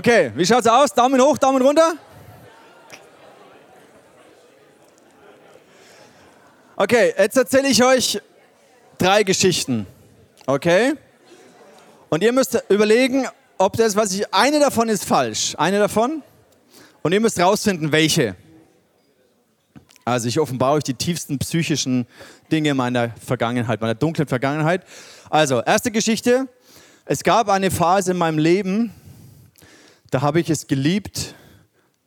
Okay, wie schaut's aus? Daumen hoch, Daumen runter? Okay, jetzt erzähle ich euch drei Geschichten. Okay? Und ihr müsst überlegen, ob das, was ich, eine davon ist falsch. Eine davon. Und ihr müsst rausfinden, welche. Also ich offenbare euch die tiefsten psychischen Dinge meiner Vergangenheit, meiner dunklen Vergangenheit. Also, erste Geschichte. Es gab eine Phase in meinem Leben, da habe ich es geliebt,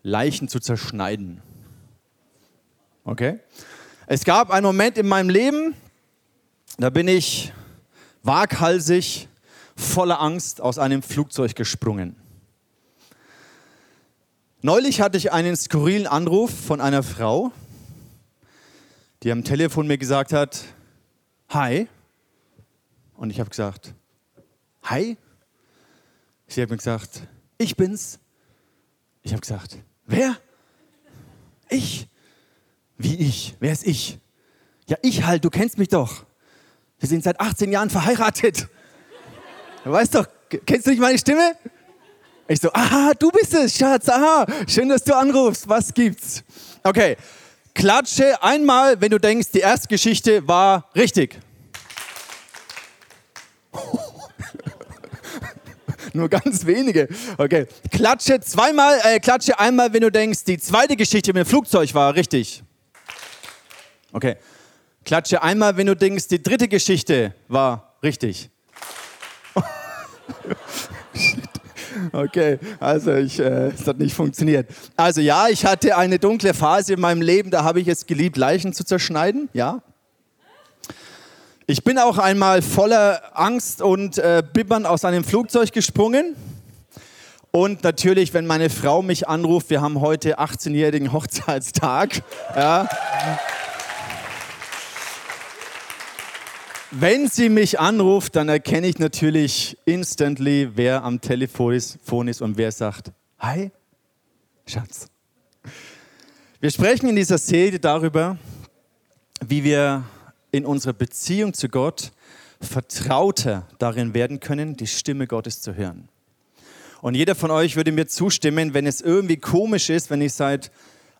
Leichen zu zerschneiden. Okay? Es gab einen Moment in meinem Leben, da bin ich waghalsig, voller Angst aus einem Flugzeug gesprungen. Neulich hatte ich einen skurrilen Anruf von einer Frau, die am Telefon mir gesagt hat, hi. Und ich habe gesagt, hi. Sie hat mir gesagt, ich bin's. Ich habe gesagt, wer? Ich. Wie ich? Wer ist ich? Ja, ich halt, du kennst mich doch. Wir sind seit 18 Jahren verheiratet. Du weißt doch, kennst du nicht meine Stimme? Ich so, aha, du bist es, Schatz, aha, schön, dass du anrufst, was gibt's? Okay, klatsche einmal, wenn du denkst, die erste Geschichte war richtig. Nur ganz wenige. Okay, klatsche zweimal, äh, klatsche einmal, wenn du denkst, die zweite Geschichte mit dem Flugzeug war richtig. Okay, klatsche einmal, wenn du denkst, die dritte Geschichte war richtig. Okay, also ich, äh, es hat nicht funktioniert. Also ja, ich hatte eine dunkle Phase in meinem Leben, da habe ich es geliebt, Leichen zu zerschneiden, ja. Ich bin auch einmal voller Angst und äh, Bibbern aus einem Flugzeug gesprungen. Und natürlich, wenn meine Frau mich anruft, wir haben heute 18-jährigen Hochzeitstag. Ja. Wenn sie mich anruft, dann erkenne ich natürlich instantly, wer am Telefon ist, und wer sagt, hi, Schatz. Wir sprechen in dieser Serie darüber, wie wir in unserer Beziehung zu Gott vertrauter darin werden können, die Stimme Gottes zu hören. Und jeder von euch würde mir zustimmen, wenn es irgendwie komisch ist, wenn ich seit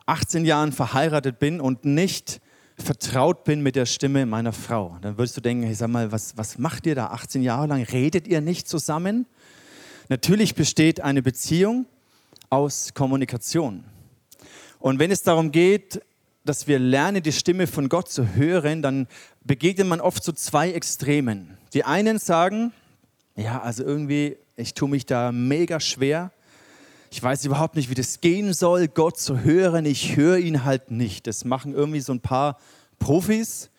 18 Jahren verheiratet bin und nicht vertraut bin mit der Stimme meiner Frau. Dann würdest du denken, hey, sag mal, was, was macht ihr da 18 Jahre lang? Redet ihr nicht zusammen? Natürlich besteht eine Beziehung aus Kommunikation. Und wenn es darum geht, dass wir lernen, die Stimme von Gott zu hören, dann begegnet man oft so zwei Extremen. Die einen sagen, ja, also irgendwie, ich tue mich da mega schwer ich weiß überhaupt nicht, wie das gehen soll, Gott zu hören. Ich höre ihn halt nicht. Das machen irgendwie so ein paar Profis.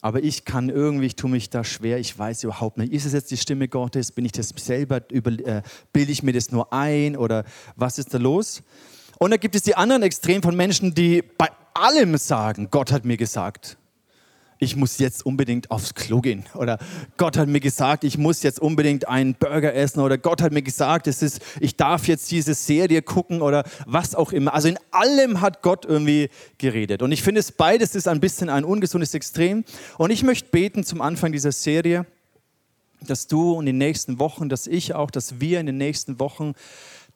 Aber ich kann irgendwie, ich tue mich da schwer, ich weiß überhaupt nicht. Ist es jetzt die Stimme Gottes? Bin ich das selber? Über, äh, bilde ich mir das nur ein? Oder was ist da los? Und da gibt es die anderen Extremen von Menschen, die bei allem sagen, Gott hat mir gesagt ich muss jetzt unbedingt aufs Klo gehen. Oder Gott hat mir gesagt, ich muss jetzt unbedingt einen Burger essen. Oder Gott hat mir gesagt, es ist, ich darf jetzt diese Serie gucken oder was auch immer. Also in allem hat Gott irgendwie geredet. Und ich finde es beides ist ein bisschen ein ungesundes Extrem. Und ich möchte beten zum Anfang dieser Serie, dass du in den nächsten Wochen, dass ich auch, dass wir in den nächsten Wochen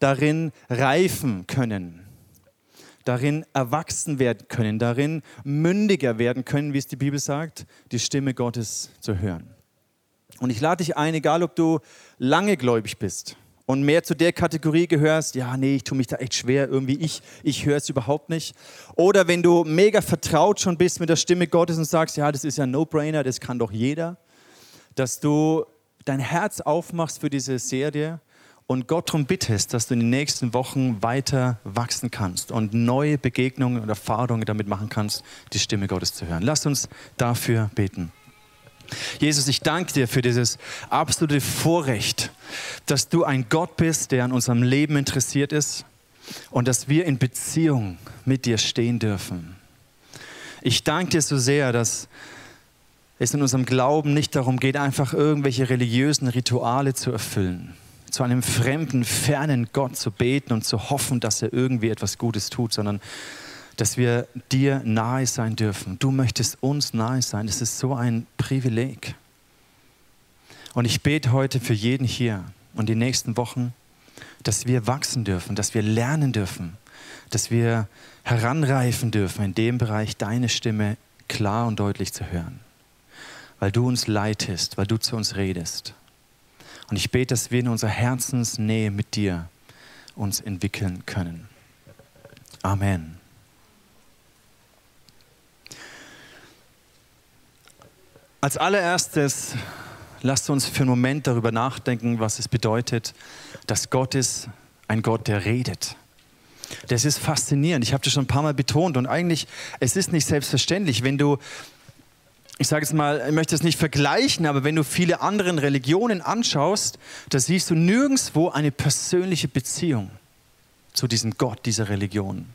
darin reifen können darin erwachsen werden können, darin mündiger werden können, wie es die Bibel sagt, die Stimme Gottes zu hören. Und ich lade dich ein, egal ob du lange gläubig bist und mehr zu der Kategorie gehörst, ja, nee, ich tue mich da echt schwer, irgendwie ich, ich höre es überhaupt nicht. Oder wenn du mega vertraut schon bist mit der Stimme Gottes und sagst, ja, das ist ja ein No-Brainer, das kann doch jeder, dass du dein Herz aufmachst für diese Serie und Gott darum bittest, dass du in den nächsten Wochen weiter wachsen kannst und neue Begegnungen und Erfahrungen damit machen kannst, die Stimme Gottes zu hören. Lass uns dafür beten. Jesus, ich danke dir für dieses absolute Vorrecht, dass du ein Gott bist, der an unserem Leben interessiert ist und dass wir in Beziehung mit dir stehen dürfen. Ich danke dir so sehr, dass es in unserem Glauben nicht darum geht, einfach irgendwelche religiösen Rituale zu erfüllen zu einem fremden, fernen Gott zu beten und zu hoffen, dass er irgendwie etwas Gutes tut, sondern dass wir dir nahe sein dürfen. Du möchtest uns nahe sein. Das ist so ein Privileg. Und ich bete heute für jeden hier und die nächsten Wochen, dass wir wachsen dürfen, dass wir lernen dürfen, dass wir heranreifen dürfen, in dem Bereich deine Stimme klar und deutlich zu hören, weil du uns leitest, weil du zu uns redest. Und ich bete, dass wir in unserer Herzensnähe mit dir uns entwickeln können. Amen. Als allererstes lasst uns für einen Moment darüber nachdenken, was es bedeutet, dass Gott ist ein Gott, der redet. Das ist faszinierend. Ich habe das schon ein paar Mal betont und eigentlich, es ist nicht selbstverständlich, wenn du, ich sage jetzt mal, ich möchte es nicht vergleichen, aber wenn du viele andere Religionen anschaust, da siehst du nirgendwo eine persönliche Beziehung zu diesem Gott dieser Religion.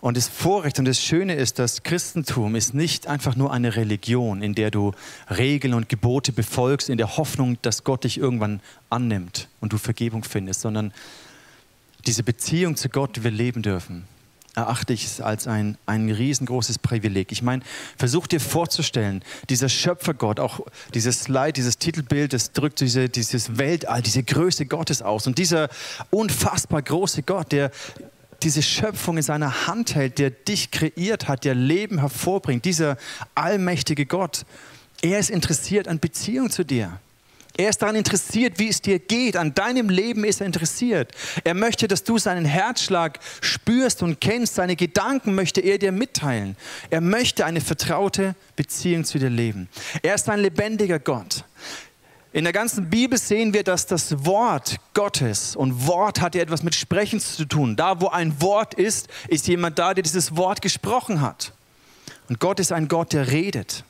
Und das Vorrecht und das Schöne ist, dass Christentum ist nicht einfach nur eine Religion, in der du Regeln und Gebote befolgst, in der Hoffnung, dass Gott dich irgendwann annimmt und du Vergebung findest, sondern diese Beziehung zu Gott, die wir leben dürfen, erachte ich als ein, ein riesengroßes Privileg. Ich meine, versuch dir vorzustellen, dieser Schöpfergott, auch dieses Slide, dieses Titelbild, das drückt diese, dieses Weltall, diese Größe Gottes aus. Und dieser unfassbar große Gott, der diese Schöpfung in seiner Hand hält, der dich kreiert hat, der Leben hervorbringt, dieser allmächtige Gott, er ist interessiert an Beziehung zu dir. Er ist daran interessiert, wie es dir geht. An deinem Leben ist er interessiert. Er möchte, dass du seinen Herzschlag spürst und kennst. Seine Gedanken möchte er dir mitteilen. Er möchte eine vertraute Beziehung zu dir leben. Er ist ein lebendiger Gott. In der ganzen Bibel sehen wir, dass das Wort Gottes und Wort hat ja etwas mit Sprechen zu tun. Da, wo ein Wort ist, ist jemand da, der dieses Wort gesprochen hat. Und Gott ist ein Gott, der redet.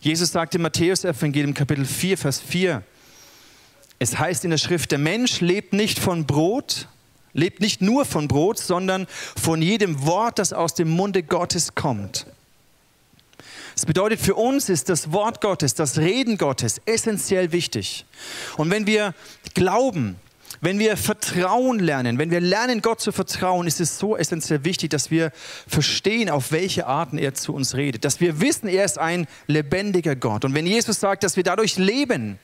Jesus sagt im Matthäus-Evangelium Kapitel 4, Vers 4, es heißt in der Schrift, der Mensch lebt nicht von Brot, lebt nicht nur von Brot, sondern von jedem Wort, das aus dem Munde Gottes kommt. Das bedeutet, für uns ist das Wort Gottes, das Reden Gottes essentiell wichtig. Und wenn wir glauben, wenn wir Vertrauen lernen, wenn wir lernen, Gott zu vertrauen, ist es so essentiell wichtig, dass wir verstehen, auf welche Arten er zu uns redet. Dass wir wissen, er ist ein lebendiger Gott. Und wenn Jesus sagt, dass wir dadurch leben,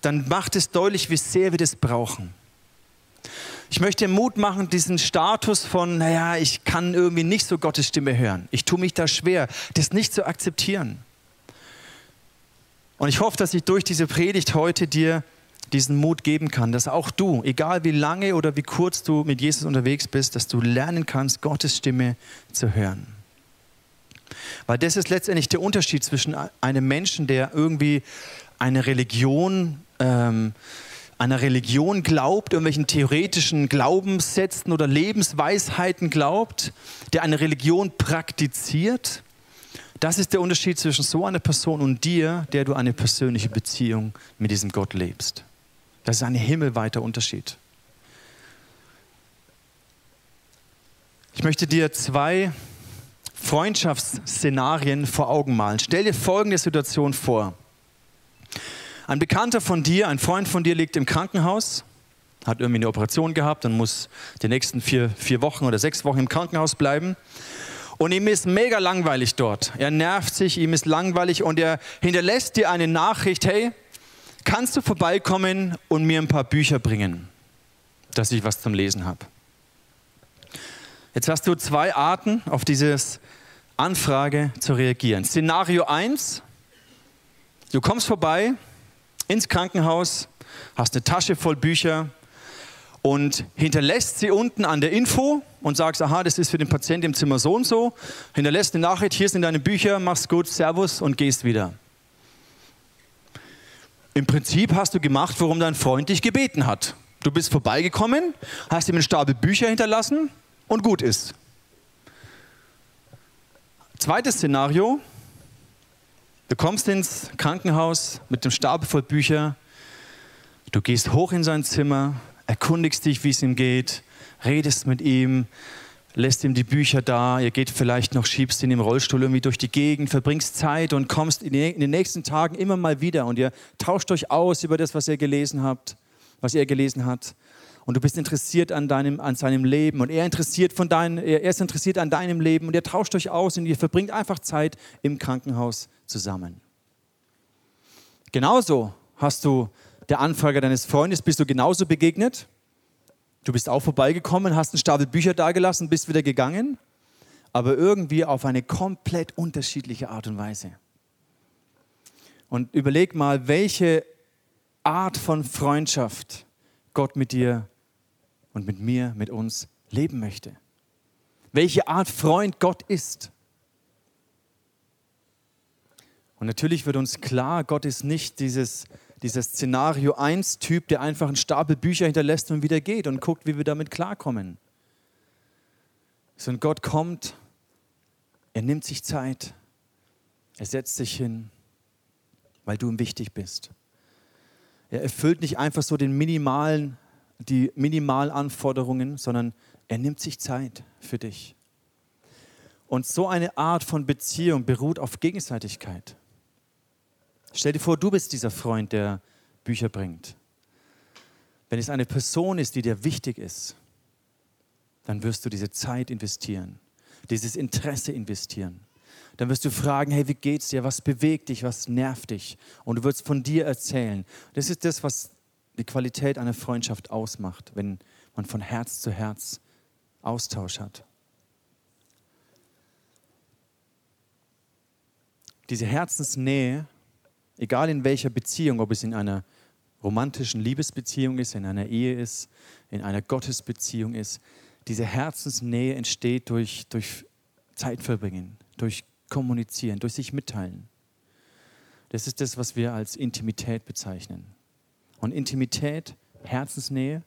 dann macht es deutlich, wie sehr wir das brauchen. Ich möchte Mut machen, diesen Status von, naja, ich kann irgendwie nicht so Gottes Stimme hören. Ich tue mich da schwer, das nicht zu akzeptieren. Und ich hoffe, dass ich durch diese Predigt heute dir diesen Mut geben kann, dass auch du, egal wie lange oder wie kurz du mit Jesus unterwegs bist, dass du lernen kannst, Gottes Stimme zu hören. Weil das ist letztendlich der Unterschied zwischen einem Menschen, der irgendwie eine Religion ähm, einer Religion glaubt, irgendwelchen theoretischen Glaubenssätzen oder Lebensweisheiten glaubt, der eine Religion praktiziert. Das ist der Unterschied zwischen so einer Person und dir, der du eine persönliche Beziehung mit diesem Gott lebst. Das ist ein himmelweiter Unterschied. Ich möchte dir zwei Freundschaftsszenarien vor Augen malen. Stell dir folgende Situation vor. Ein Bekannter von dir, ein Freund von dir liegt im Krankenhaus, hat irgendwie eine Operation gehabt und muss die nächsten vier, vier Wochen oder sechs Wochen im Krankenhaus bleiben. Und ihm ist mega langweilig dort. Er nervt sich, ihm ist langweilig und er hinterlässt dir eine Nachricht, hey, kannst du vorbeikommen und mir ein paar Bücher bringen, dass ich was zum Lesen habe. Jetzt hast du zwei Arten, auf diese Anfrage zu reagieren. Szenario 1, du kommst vorbei, ins Krankenhaus, hast eine Tasche voll Bücher und hinterlässt sie unten an der Info und sagst, aha, das ist für den Patienten im Zimmer so und so. Hinterlässt eine Nachricht, hier sind deine Bücher, mach's gut, Servus und gehst wieder. Im Prinzip hast du gemacht, worum dein Freund dich gebeten hat. Du bist vorbeigekommen, hast ihm einen Stapel Bücher hinterlassen und gut ist. Zweites Szenario, Du kommst ins Krankenhaus mit dem Stapel voll Bücher. Du gehst hoch in sein Zimmer, erkundigst dich, wie es ihm geht, redest mit ihm, lässt ihm die Bücher da. Ihr geht vielleicht noch, schiebst ihn im Rollstuhl irgendwie durch die Gegend, verbringst Zeit und kommst in den nächsten Tagen immer mal wieder und ihr tauscht euch aus über das, was ihr gelesen habt, was er gelesen hat. Und du bist interessiert an, deinem, an seinem Leben und er, interessiert von dein, er ist interessiert an deinem Leben und ihr tauscht euch aus und ihr verbringt einfach Zeit im Krankenhaus zusammen. Genauso hast du der Anfrage deines Freundes, bist du genauso begegnet. Du bist auch vorbeigekommen, hast einen Stapel Bücher dagelassen, bist wieder gegangen, aber irgendwie auf eine komplett unterschiedliche Art und Weise. Und überleg mal, welche Art von Freundschaft Gott mit dir und mit mir, mit uns leben möchte. Welche Art Freund Gott ist. Und natürlich wird uns klar, Gott ist nicht dieses, dieser Szenario 1-Typ, der einfach einen Stapel Bücher hinterlässt und wieder geht und guckt, wie wir damit klarkommen. Sondern Gott kommt, er nimmt sich Zeit, er setzt sich hin, weil du ihm wichtig bist. Er erfüllt nicht einfach so den minimalen, die Minimalanforderungen, sondern er nimmt sich Zeit für dich. Und so eine Art von Beziehung beruht auf Gegenseitigkeit. Stell dir vor, du bist dieser Freund, der Bücher bringt. Wenn es eine Person ist, die dir wichtig ist, dann wirst du diese Zeit investieren, dieses Interesse investieren. Dann wirst du fragen, hey, wie geht's dir? Was bewegt dich? Was nervt dich? Und du wirst von dir erzählen. Das ist das, was die Qualität einer Freundschaft ausmacht, wenn man von Herz zu Herz Austausch hat. Diese Herzensnähe Egal in welcher Beziehung, ob es in einer romantischen Liebesbeziehung ist, in einer Ehe ist, in einer Gottesbeziehung ist, diese Herzensnähe entsteht durch, durch Zeit verbringen, durch Kommunizieren, durch sich mitteilen. Das ist das, was wir als Intimität bezeichnen. Und Intimität, Herzensnähe,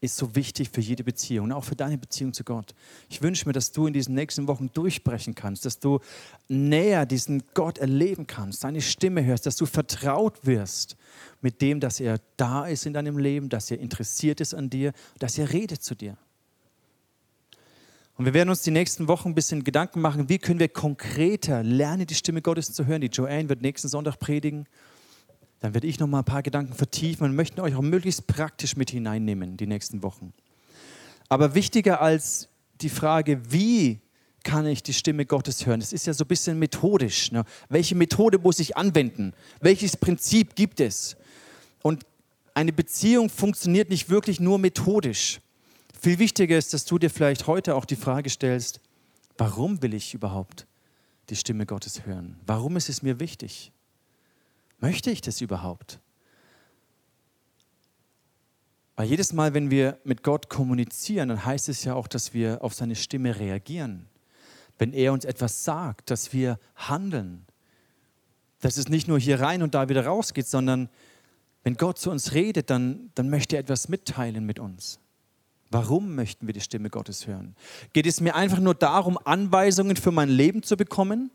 ist so wichtig für jede Beziehung und auch für deine Beziehung zu Gott. Ich wünsche mir, dass du in diesen nächsten Wochen durchbrechen kannst, dass du näher diesen Gott erleben kannst, seine Stimme hörst, dass du vertraut wirst mit dem, dass er da ist in deinem Leben, dass er interessiert ist an dir, dass er redet zu dir. Und wir werden uns die nächsten Wochen ein bisschen Gedanken machen, wie können wir konkreter lernen, die Stimme Gottes zu hören. Die Joanne wird nächsten Sonntag predigen. Dann werde ich noch mal ein paar Gedanken vertiefen und möchte euch auch möglichst praktisch mit hineinnehmen die nächsten Wochen. Aber wichtiger als die Frage, wie kann ich die Stimme Gottes hören? Das ist ja so ein bisschen methodisch. Ne? Welche Methode muss ich anwenden? Welches Prinzip gibt es? Und eine Beziehung funktioniert nicht wirklich nur methodisch. Viel wichtiger ist, dass du dir vielleicht heute auch die Frage stellst, warum will ich überhaupt die Stimme Gottes hören? Warum ist es mir wichtig? Möchte ich das überhaupt? Weil jedes Mal, wenn wir mit Gott kommunizieren, dann heißt es ja auch, dass wir auf seine Stimme reagieren. Wenn er uns etwas sagt, dass wir handeln. Dass es nicht nur hier rein und da wieder rausgeht, sondern wenn Gott zu uns redet, dann, dann möchte er etwas mitteilen mit uns. Warum möchten wir die Stimme Gottes hören? Geht es mir einfach nur darum, Anweisungen für mein Leben zu bekommen?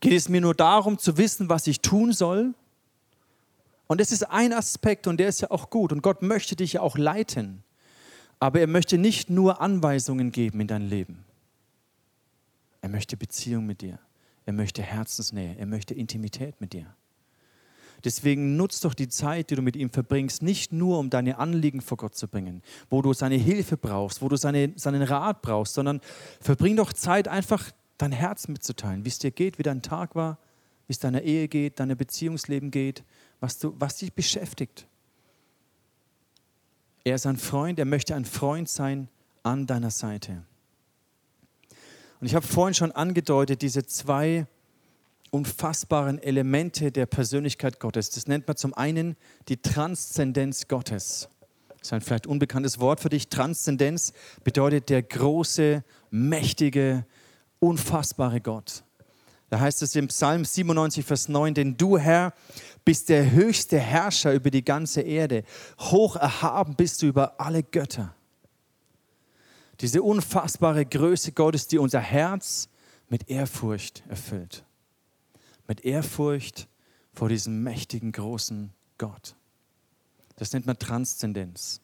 Geht es mir nur darum zu wissen, was ich tun soll? Und das ist ein Aspekt und der ist ja auch gut. Und Gott möchte dich ja auch leiten. Aber er möchte nicht nur Anweisungen geben in dein Leben. Er möchte Beziehung mit dir. Er möchte Herzensnähe. Er möchte Intimität mit dir. Deswegen nutzt doch die Zeit, die du mit ihm verbringst, nicht nur, um deine Anliegen vor Gott zu bringen, wo du seine Hilfe brauchst, wo du seine, seinen Rat brauchst, sondern verbring doch Zeit einfach dein Herz mitzuteilen, wie es dir geht, wie dein Tag war, wie es deiner Ehe geht, deinem Beziehungsleben geht, was, du, was dich beschäftigt. Er ist ein Freund, er möchte ein Freund sein an deiner Seite. Und ich habe vorhin schon angedeutet, diese zwei unfassbaren Elemente der Persönlichkeit Gottes. Das nennt man zum einen die Transzendenz Gottes. Das ist ein vielleicht unbekanntes Wort für dich. Transzendenz bedeutet der große, mächtige, unfassbare Gott. Da heißt es im Psalm 97, Vers 9, denn du, Herr, bist der höchste Herrscher über die ganze Erde. Hoch erhaben bist du über alle Götter. Diese unfassbare Größe Gottes, die unser Herz mit Ehrfurcht erfüllt. Mit Ehrfurcht vor diesem mächtigen, großen Gott. Das nennt man Transzendenz.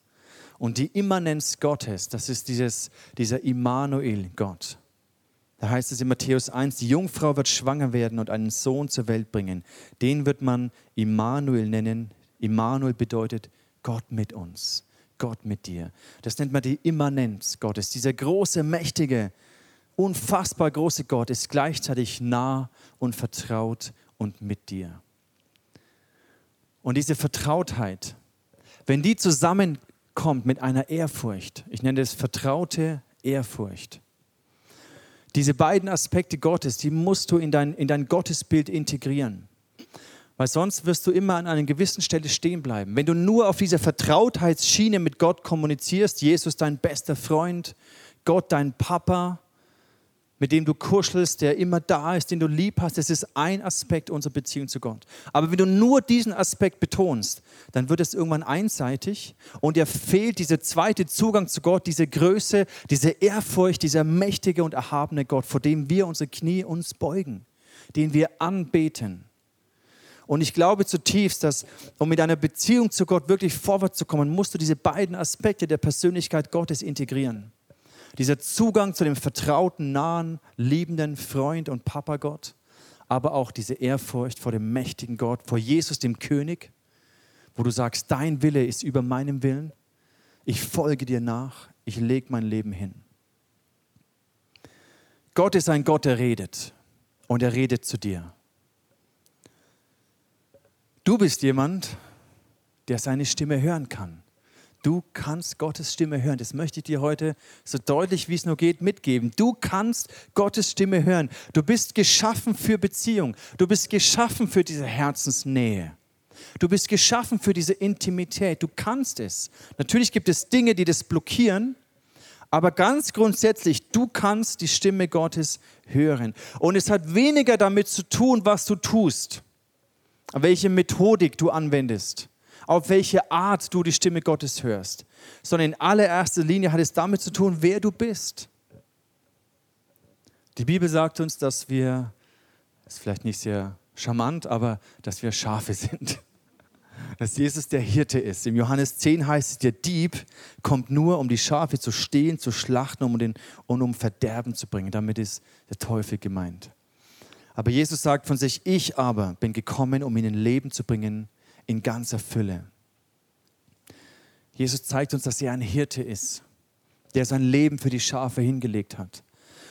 Und die Immanenz Gottes, das ist dieses, dieser Immanuel-Gott. Da heißt es in Matthäus 1, die Jungfrau wird schwanger werden und einen Sohn zur Welt bringen. Den wird man Immanuel nennen. Immanuel bedeutet Gott mit uns, Gott mit dir. Das nennt man die Immanenz Gottes. Dieser große, mächtige, unfassbar große Gott ist gleichzeitig nah und vertraut und mit dir. Und diese Vertrautheit, wenn die zusammen kommt mit einer Ehrfurcht. Ich nenne das vertraute Ehrfurcht. Diese beiden Aspekte Gottes, die musst du in dein, in dein Gottesbild integrieren. Weil sonst wirst du immer an einer gewissen Stelle stehen bleiben. Wenn du nur auf dieser Vertrautheitsschiene mit Gott kommunizierst, Jesus dein bester Freund, Gott dein Papa, mit dem du kuschelst, der immer da ist, den du lieb hast, das ist ein Aspekt unserer Beziehung zu Gott. Aber wenn du nur diesen Aspekt betonst, dann wird es irgendwann einseitig und dir fehlt dieser zweite Zugang zu Gott, diese Größe, diese Ehrfurcht, dieser mächtige und erhabene Gott, vor dem wir unsere Knie uns beugen, den wir anbeten. Und ich glaube zutiefst, dass um mit einer Beziehung zu Gott wirklich vorwärts zu kommen, musst du diese beiden Aspekte der Persönlichkeit Gottes integrieren. Dieser Zugang zu dem vertrauten, nahen, liebenden Freund und Papa Gott, aber auch diese Ehrfurcht vor dem mächtigen Gott, vor Jesus, dem König, wo du sagst, dein Wille ist über meinem Willen. Ich folge dir nach, ich lege mein Leben hin. Gott ist ein Gott, der redet und er redet zu dir. Du bist jemand, der seine Stimme hören kann. Du kannst Gottes Stimme hören. Das möchte ich dir heute so deutlich wie es nur geht mitgeben. Du kannst Gottes Stimme hören. Du bist geschaffen für Beziehung. Du bist geschaffen für diese Herzensnähe. Du bist geschaffen für diese Intimität. Du kannst es. Natürlich gibt es Dinge, die das blockieren, aber ganz grundsätzlich, du kannst die Stimme Gottes hören. Und es hat weniger damit zu tun, was du tust, welche Methodik du anwendest auf welche Art du die Stimme Gottes hörst, sondern in allererster Linie hat es damit zu tun, wer du bist. Die Bibel sagt uns, dass wir, ist vielleicht nicht sehr charmant, aber dass wir Schafe sind. Dass Jesus der Hirte ist. Im Johannes 10 heißt es, der Dieb kommt nur, um die Schafe zu stehlen, zu schlachten um den, und um Verderben zu bringen. Damit ist der Teufel gemeint. Aber Jesus sagt von sich, ich aber bin gekommen, um ihnen Leben zu bringen in ganzer Fülle. Jesus zeigt uns, dass er ein Hirte ist, der sein Leben für die Schafe hingelegt hat.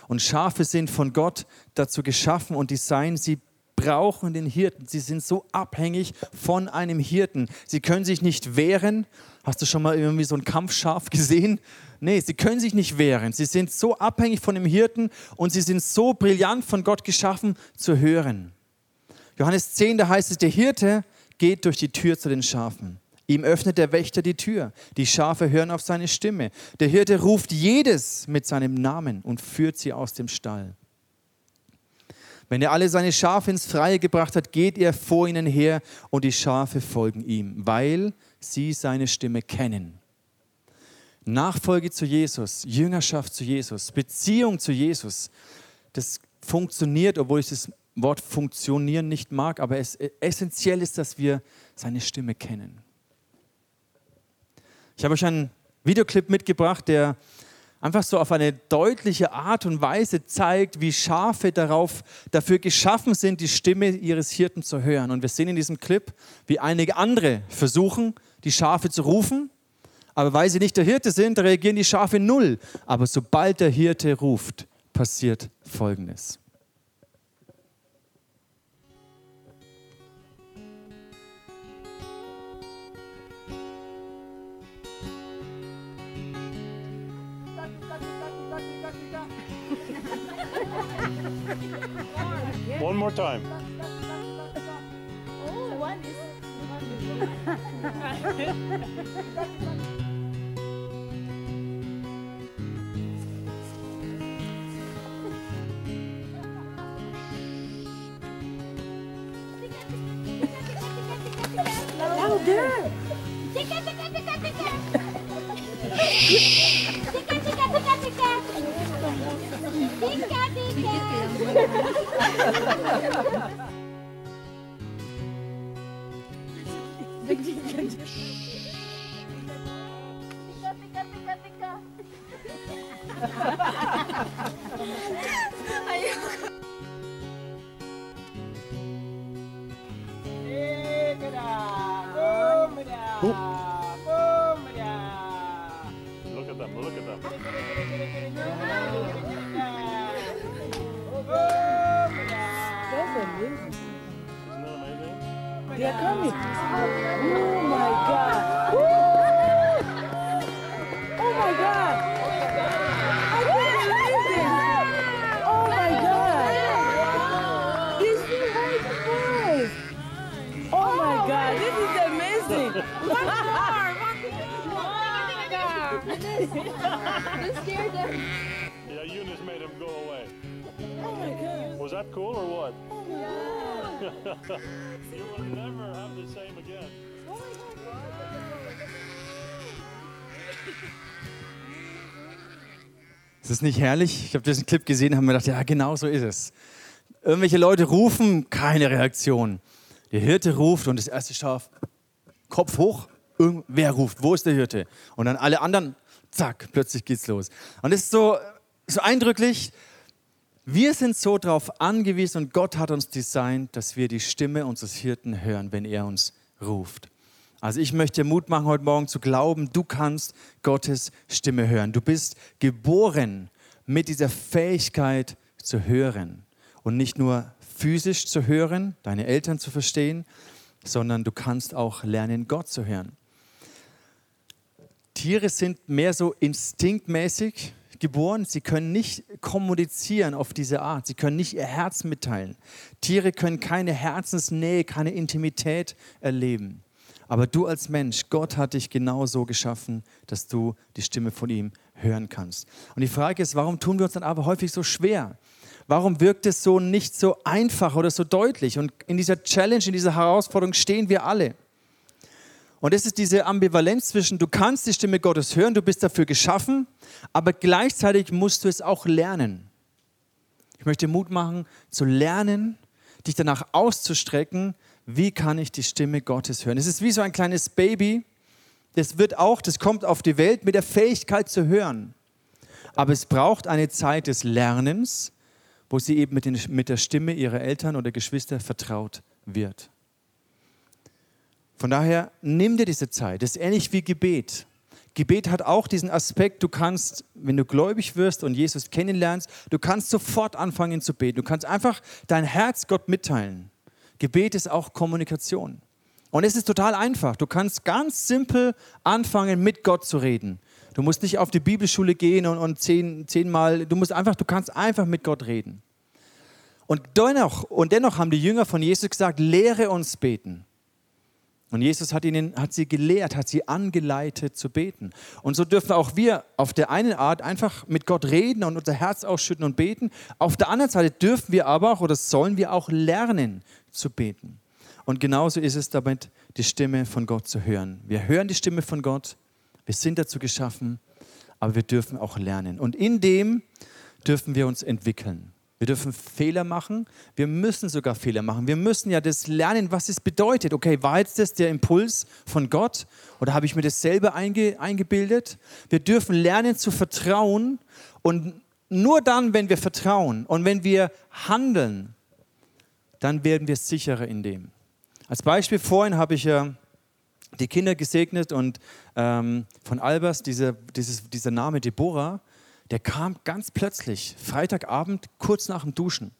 Und Schafe sind von Gott dazu geschaffen und design, sie brauchen den Hirten. Sie sind so abhängig von einem Hirten. Sie können sich nicht wehren. Hast du schon mal irgendwie so ein Kampfschaf gesehen? Nee, sie können sich nicht wehren. Sie sind so abhängig von dem Hirten und sie sind so brillant von Gott geschaffen zu hören. Johannes 10, da heißt es, der Hirte geht durch die Tür zu den Schafen. Ihm öffnet der Wächter die Tür. Die Schafe hören auf seine Stimme. Der Hirte ruft jedes mit seinem Namen und führt sie aus dem Stall. Wenn er alle seine Schafe ins Freie gebracht hat, geht er vor ihnen her und die Schafe folgen ihm, weil sie seine Stimme kennen. Nachfolge zu Jesus, Jüngerschaft zu Jesus, Beziehung zu Jesus, das funktioniert, obwohl ich das Wort funktionieren nicht mag, aber es essentiell ist, dass wir seine Stimme kennen. Ich habe euch einen Videoclip mitgebracht, der einfach so auf eine deutliche Art und Weise zeigt, wie Schafe darauf, dafür geschaffen sind, die Stimme ihres Hirten zu hören. Und wir sehen in diesem Clip, wie einige andere versuchen, die Schafe zu rufen, aber weil sie nicht der Hirte sind, reagieren die Schafe null. Aber sobald der Hirte ruft, passiert Folgendes. more time. Oh, one is. Louder! Ticket, ticket, ticket, ticket! Ticket, ticket, ticket, ticket! Ticket! Tika! Tika, tika, tika, Ist das nicht herrlich? Ich habe diesen Clip gesehen und habe mir gedacht, ja, genau so ist es. Irgendwelche Leute rufen, keine Reaktion. Der Hirte ruft und das erste Schaf, Kopf hoch, irgend- wer ruft, wo ist der Hirte? Und dann alle anderen, zack, plötzlich geht's los. Und es ist so, so eindrücklich, wir sind so darauf angewiesen und Gott hat uns designt, dass wir die Stimme unseres Hirten hören, wenn er uns ruft. Also ich möchte Mut machen heute Morgen zu glauben, du kannst Gottes Stimme hören. Du bist geboren mit dieser Fähigkeit zu hören und nicht nur physisch zu hören, deine Eltern zu verstehen, sondern du kannst auch lernen, Gott zu hören. Tiere sind mehr so instinktmäßig geboren. Sie können nicht kommunizieren auf diese Art. Sie können nicht ihr Herz mitteilen. Tiere können keine Herzensnähe, keine Intimität erleben. Aber du als Mensch, Gott hat dich genau so geschaffen, dass du die Stimme von ihm hören kannst. Und die Frage ist, warum tun wir uns dann aber häufig so schwer? Warum wirkt es so nicht so einfach oder so deutlich? Und in dieser Challenge, in dieser Herausforderung stehen wir alle. Und es ist diese Ambivalenz zwischen, du kannst die Stimme Gottes hören, du bist dafür geschaffen, aber gleichzeitig musst du es auch lernen. Ich möchte Mut machen, zu lernen, dich danach auszustrecken, wie kann ich die Stimme Gottes hören. Es ist wie so ein kleines Baby, das wird auch, das kommt auf die Welt mit der Fähigkeit zu hören. Aber es braucht eine Zeit des Lernens, wo sie eben mit, den, mit der Stimme ihrer Eltern oder Geschwister vertraut wird. Von daher nimm dir diese Zeit. Das ist ähnlich wie Gebet. Gebet hat auch diesen Aspekt, du kannst, wenn du gläubig wirst und Jesus kennenlernst, du kannst sofort anfangen zu beten. Du kannst einfach dein Herz Gott mitteilen. Gebet ist auch Kommunikation. Und es ist total einfach. Du kannst ganz simpel anfangen, mit Gott zu reden. Du musst nicht auf die Bibelschule gehen und, und zehn, zehnmal, du musst einfach, du kannst einfach mit Gott reden. Und dennoch, und dennoch haben die Jünger von Jesus gesagt, lehre uns beten. Und Jesus hat, ihnen, hat sie gelehrt, hat sie angeleitet zu beten. Und so dürfen auch wir auf der einen Art einfach mit Gott reden und unser Herz ausschütten und beten. Auf der anderen Seite dürfen wir aber auch oder sollen wir auch lernen zu beten. Und genauso ist es damit, die Stimme von Gott zu hören. Wir hören die Stimme von Gott, wir sind dazu geschaffen, aber wir dürfen auch lernen. Und in dem dürfen wir uns entwickeln. Wir dürfen Fehler machen. Wir müssen sogar Fehler machen. Wir müssen ja das lernen, was es bedeutet. Okay, war jetzt das der Impuls von Gott oder habe ich mir das selber einge eingebildet? Wir dürfen lernen zu vertrauen und nur dann, wenn wir vertrauen und wenn wir handeln, dann werden wir sicherer in dem. Als Beispiel vorhin habe ich ja die Kinder gesegnet und ähm, von Albers, dieser, dieses, dieser Name Deborah, der kam ganz plötzlich, Freitagabend, kurz nach dem Duschen.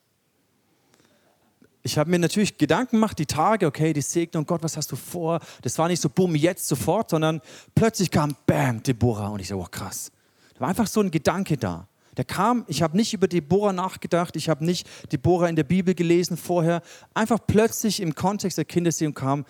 Ich habe mir natürlich Gedanken gemacht, die Tage, okay, die Segnung, Gott, was hast du vor? Das war nicht so, bumm, jetzt sofort, sondern plötzlich kam, bam, Deborah. Und ich so, oh krass. Da war einfach so ein Gedanke da. Der kam, ich habe nicht über Deborah nachgedacht, ich habe nicht Deborah in der Bibel gelesen vorher. Einfach plötzlich im Kontext der Kindersegnung kam,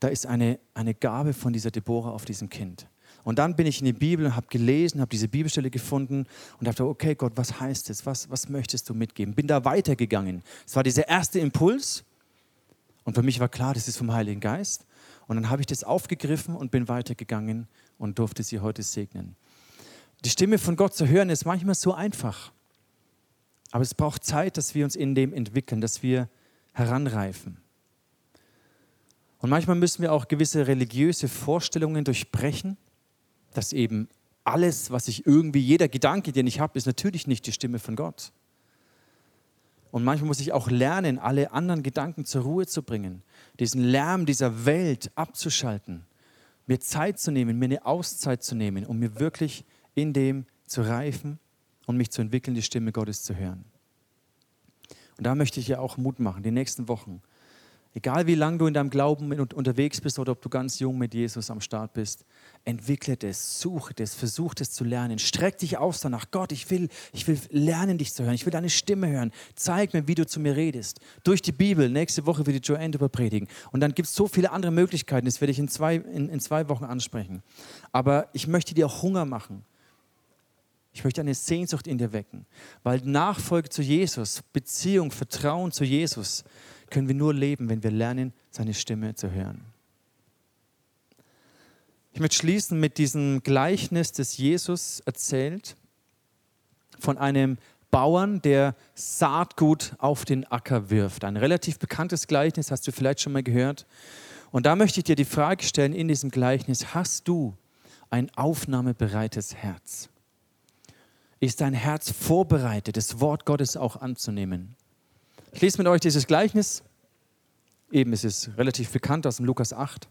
da ist eine, eine Gabe von dieser Deborah auf diesem Kind. Und dann bin ich in die Bibel und habe gelesen, habe diese Bibelstelle gefunden und dachte, okay Gott, was heißt es? Was, was möchtest du mitgeben? Bin da weitergegangen. Es war dieser erste Impuls und für mich war klar, das ist vom Heiligen Geist. Und dann habe ich das aufgegriffen und bin weitergegangen und durfte sie heute segnen. Die Stimme von Gott zu hören ist manchmal so einfach. Aber es braucht Zeit, dass wir uns in dem entwickeln, dass wir heranreifen. Und manchmal müssen wir auch gewisse religiöse Vorstellungen durchbrechen, dass eben alles, was ich irgendwie, jeder Gedanke, den ich habe, ist natürlich nicht die Stimme von Gott. Und manchmal muss ich auch lernen, alle anderen Gedanken zur Ruhe zu bringen, diesen Lärm dieser Welt abzuschalten, mir Zeit zu nehmen, mir eine Auszeit zu nehmen, um mir wirklich in dem zu reifen und mich zu entwickeln, die Stimme Gottes zu hören. Und da möchte ich ja auch Mut machen, die nächsten Wochen. Egal wie lange du in deinem Glauben unterwegs bist oder ob du ganz jung mit Jesus am Start bist, entwickle das, suche das, versuch das zu lernen. Streck dich aus danach. Gott, ich will, ich will lernen, dich zu hören. Ich will deine Stimme hören. Zeig mir, wie du zu mir redest. Durch die Bibel. Nächste Woche wird die Joanne darüber predigen. Und dann gibt es so viele andere Möglichkeiten. Das werde ich in zwei, in, in zwei Wochen ansprechen. Aber ich möchte dir auch Hunger machen Ich möchte eine Sehnsucht in dir wecken, weil Nachfolge zu Jesus, Beziehung, Vertrauen zu Jesus können wir nur leben, wenn wir lernen, seine Stimme zu hören. Ich möchte schließen mit diesem Gleichnis, das Jesus erzählt, von einem Bauern, der Saatgut auf den Acker wirft. Ein relativ bekanntes Gleichnis, hast du vielleicht schon mal gehört. Und da möchte ich dir die Frage stellen in diesem Gleichnis, hast du ein aufnahmebereites Herz? Ist dein Herz vorbereitet, das Wort Gottes auch anzunehmen? Ich lese mit euch dieses Gleichnis. Eben, es ist relativ bekannt aus dem Lukas 8.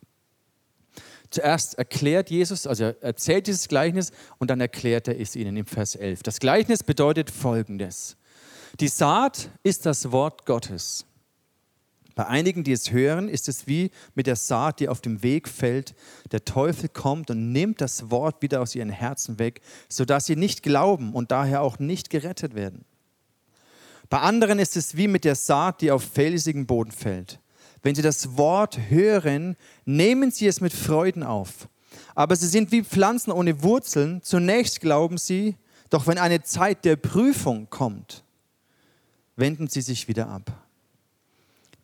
Zuerst erklärt Jesus, also er erzählt dieses Gleichnis und dann erklärt er es ihnen im Vers 11. Das Gleichnis bedeutet folgendes. Die Saat ist das Wort Gottes. Bei einigen, die es hören, ist es wie mit der Saat, die auf dem Weg fällt. Der Teufel kommt und nimmt das Wort wieder aus ihren Herzen weg, sodass sie nicht glauben und daher auch nicht gerettet werden. Bei anderen ist es wie mit der Saat, die auf felsigen Boden fällt. Wenn sie das Wort hören, nehmen sie es mit Freuden auf. Aber sie sind wie Pflanzen ohne Wurzeln. Zunächst glauben sie, doch wenn eine Zeit der Prüfung kommt, wenden sie sich wieder ab.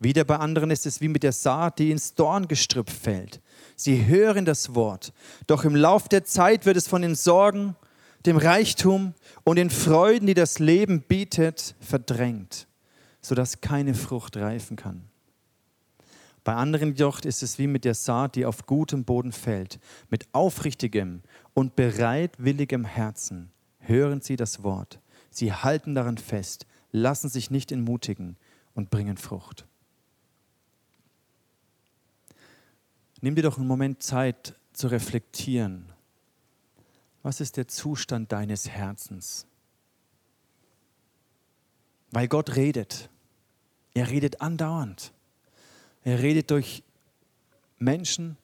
Wieder bei anderen ist es wie mit der Saat, die ins Dorngestrüpp fällt. Sie hören das Wort, doch im Lauf der Zeit wird es von den Sorgen, dem Reichtum und den Freuden, die das Leben bietet, verdrängt, sodass keine Frucht reifen kann. Bei anderen jedoch ist es wie mit der Saat, die auf gutem Boden fällt. Mit aufrichtigem und bereitwilligem Herzen hören sie das Wort. Sie halten daran fest, lassen sich nicht entmutigen und bringen Frucht. Nimm dir doch einen Moment Zeit zu reflektieren. Was ist der Zustand deines Herzens? Weil Gott redet. Er redet andauernd. Er redet durch Menschen,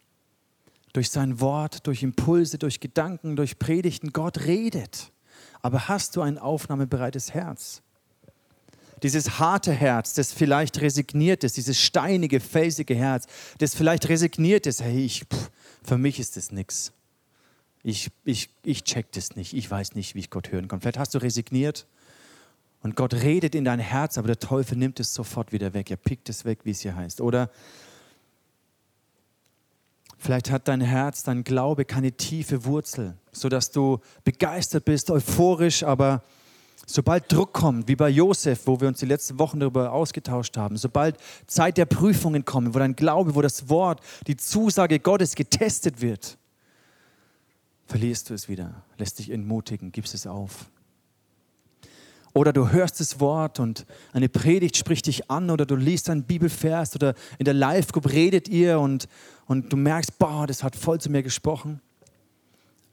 durch sein Wort, durch Impulse, durch Gedanken, durch Predigten. Gott redet. Aber hast du ein aufnahmebereites Herz? Dieses harte Herz, das vielleicht resigniert ist, dieses steinige, felsige Herz, das vielleicht resigniert ist, hey, ich, pff, für mich ist das nichts. Ich, ich, ich check das nicht. Ich weiß nicht, wie ich Gott hören kann. Vielleicht hast du resigniert und Gott redet in dein Herz, aber der Teufel nimmt es sofort wieder weg. Er pickt es weg, wie es hier heißt. Oder vielleicht hat dein Herz, dein Glaube keine tiefe Wurzel, sodass du begeistert bist, euphorisch, aber sobald Druck kommt, wie bei Josef, wo wir uns die letzten Wochen darüber ausgetauscht haben, sobald Zeit der Prüfungen kommt, wo dein Glaube, wo das Wort, die Zusage Gottes getestet wird, verlierst du es wieder, lässt dich entmutigen, gibst es auf. Oder du hörst das Wort und eine Predigt spricht dich an oder du liest einen Bibelvers oder in der Live-Group redet ihr und, und du merkst, boah, das hat voll zu mir gesprochen.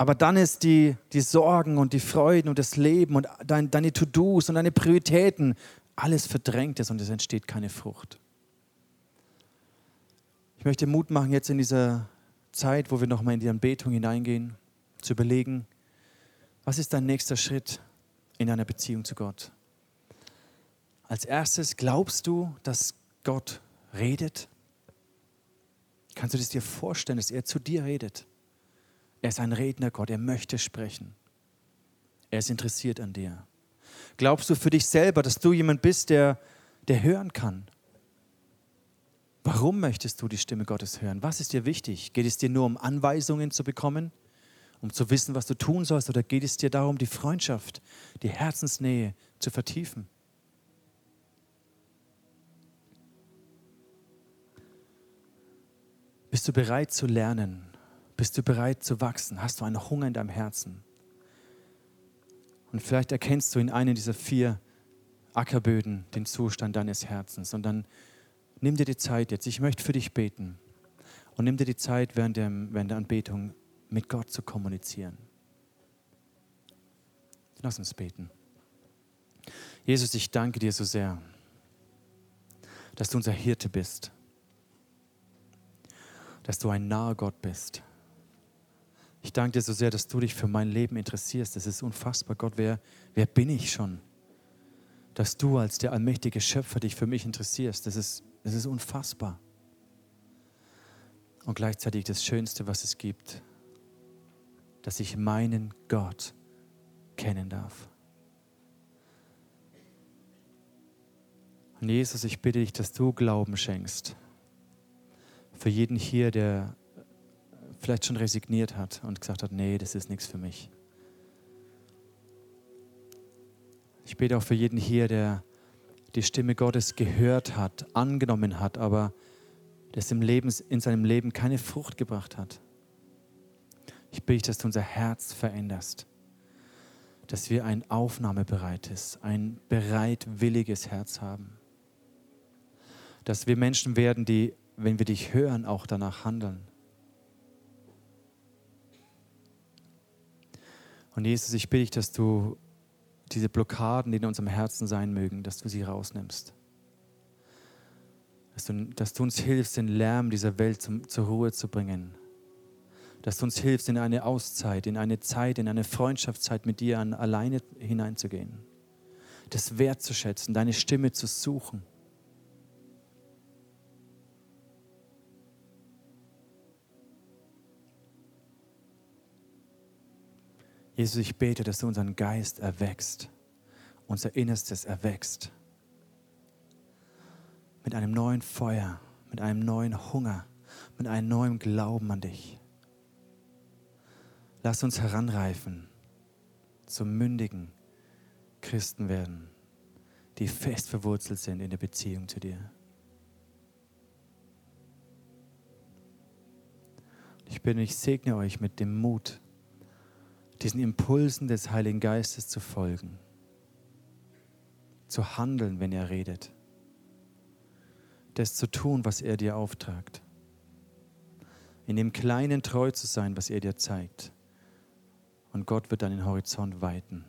Aber dann ist die, die Sorgen und die Freuden und das Leben und dein, deine To-Dos und deine Prioritäten, alles verdrängt ist und es entsteht keine Frucht. Ich möchte Mut machen, jetzt in dieser Zeit, wo wir nochmal in die Anbetung hineingehen, zu überlegen, was ist dein nächster Schritt? in einer Beziehung zu Gott. Als erstes, glaubst du, dass Gott redet? Kannst du das dir vorstellen, dass er zu dir redet? Er ist ein Redner Gott, er möchte sprechen. Er ist interessiert an dir. Glaubst du für dich selber, dass du jemand bist, der, der hören kann? Warum möchtest du die Stimme Gottes hören? Was ist dir wichtig? Geht es dir nur um Anweisungen zu bekommen? um zu wissen, was du tun sollst? Oder geht es dir darum, die Freundschaft, die Herzensnähe zu vertiefen? Bist du bereit zu lernen? Bist du bereit zu wachsen? Hast du einen Hunger in deinem Herzen? Und vielleicht erkennst du in einem dieser vier Ackerböden den Zustand deines Herzens. Und dann nimm dir die Zeit jetzt. Ich möchte für dich beten. Und nimm dir die Zeit während der, während der Anbetung mit Gott zu kommunizieren. Lass uns beten. Jesus, ich danke dir so sehr, dass du unser Hirte bist, dass du ein naher Gott bist. Ich danke dir so sehr, dass du dich für mein Leben interessierst. Das ist unfassbar. Gott, wer, wer bin ich schon? Dass du als der allmächtige Schöpfer dich für mich interessierst, das ist, das ist unfassbar. Und gleichzeitig das Schönste, was es gibt, dass ich meinen Gott kennen darf. Und Jesus, ich bitte dich, dass du Glauben schenkst. Für jeden hier, der vielleicht schon resigniert hat und gesagt hat, nee, das ist nichts für mich. Ich bete auch für jeden hier, der die Stimme Gottes gehört hat, angenommen hat, aber das im Leben, in seinem Leben keine Frucht gebracht hat. Ich dich, dass du unser Herz veränderst, dass wir ein aufnahmebereites, ein bereitwilliges Herz haben, dass wir Menschen werden, die, wenn wir dich hören, auch danach handeln. Und Jesus, ich bitte dich, dass du diese Blockaden, die in unserem Herzen sein mögen, dass du sie rausnimmst. Dass du, dass du uns hilfst, den Lärm dieser Welt zum, zur Ruhe zu bringen. Dass du uns hilfst, in eine Auszeit, in eine Zeit, in eine Freundschaftszeit mit dir an, alleine hineinzugehen. Das wertzuschätzen, deine Stimme zu suchen. Jesus, ich bete, dass du unseren Geist erwächst, unser Innerstes erwächst. Mit einem neuen Feuer, mit einem neuen Hunger, mit einem neuen Glauben an dich. Lass uns heranreifen, zum mündigen Christen werden, die fest verwurzelt sind in der Beziehung zu dir. Ich bin, ich segne euch mit dem Mut, diesen Impulsen des Heiligen Geistes zu folgen, zu handeln, wenn er redet, das zu tun, was er dir auftragt, in dem Kleinen treu zu sein, was er dir zeigt. Und Gott wird deinen Horizont weiten.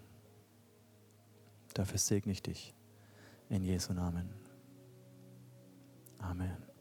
Dafür segne ich dich. In Jesu Namen. Amen.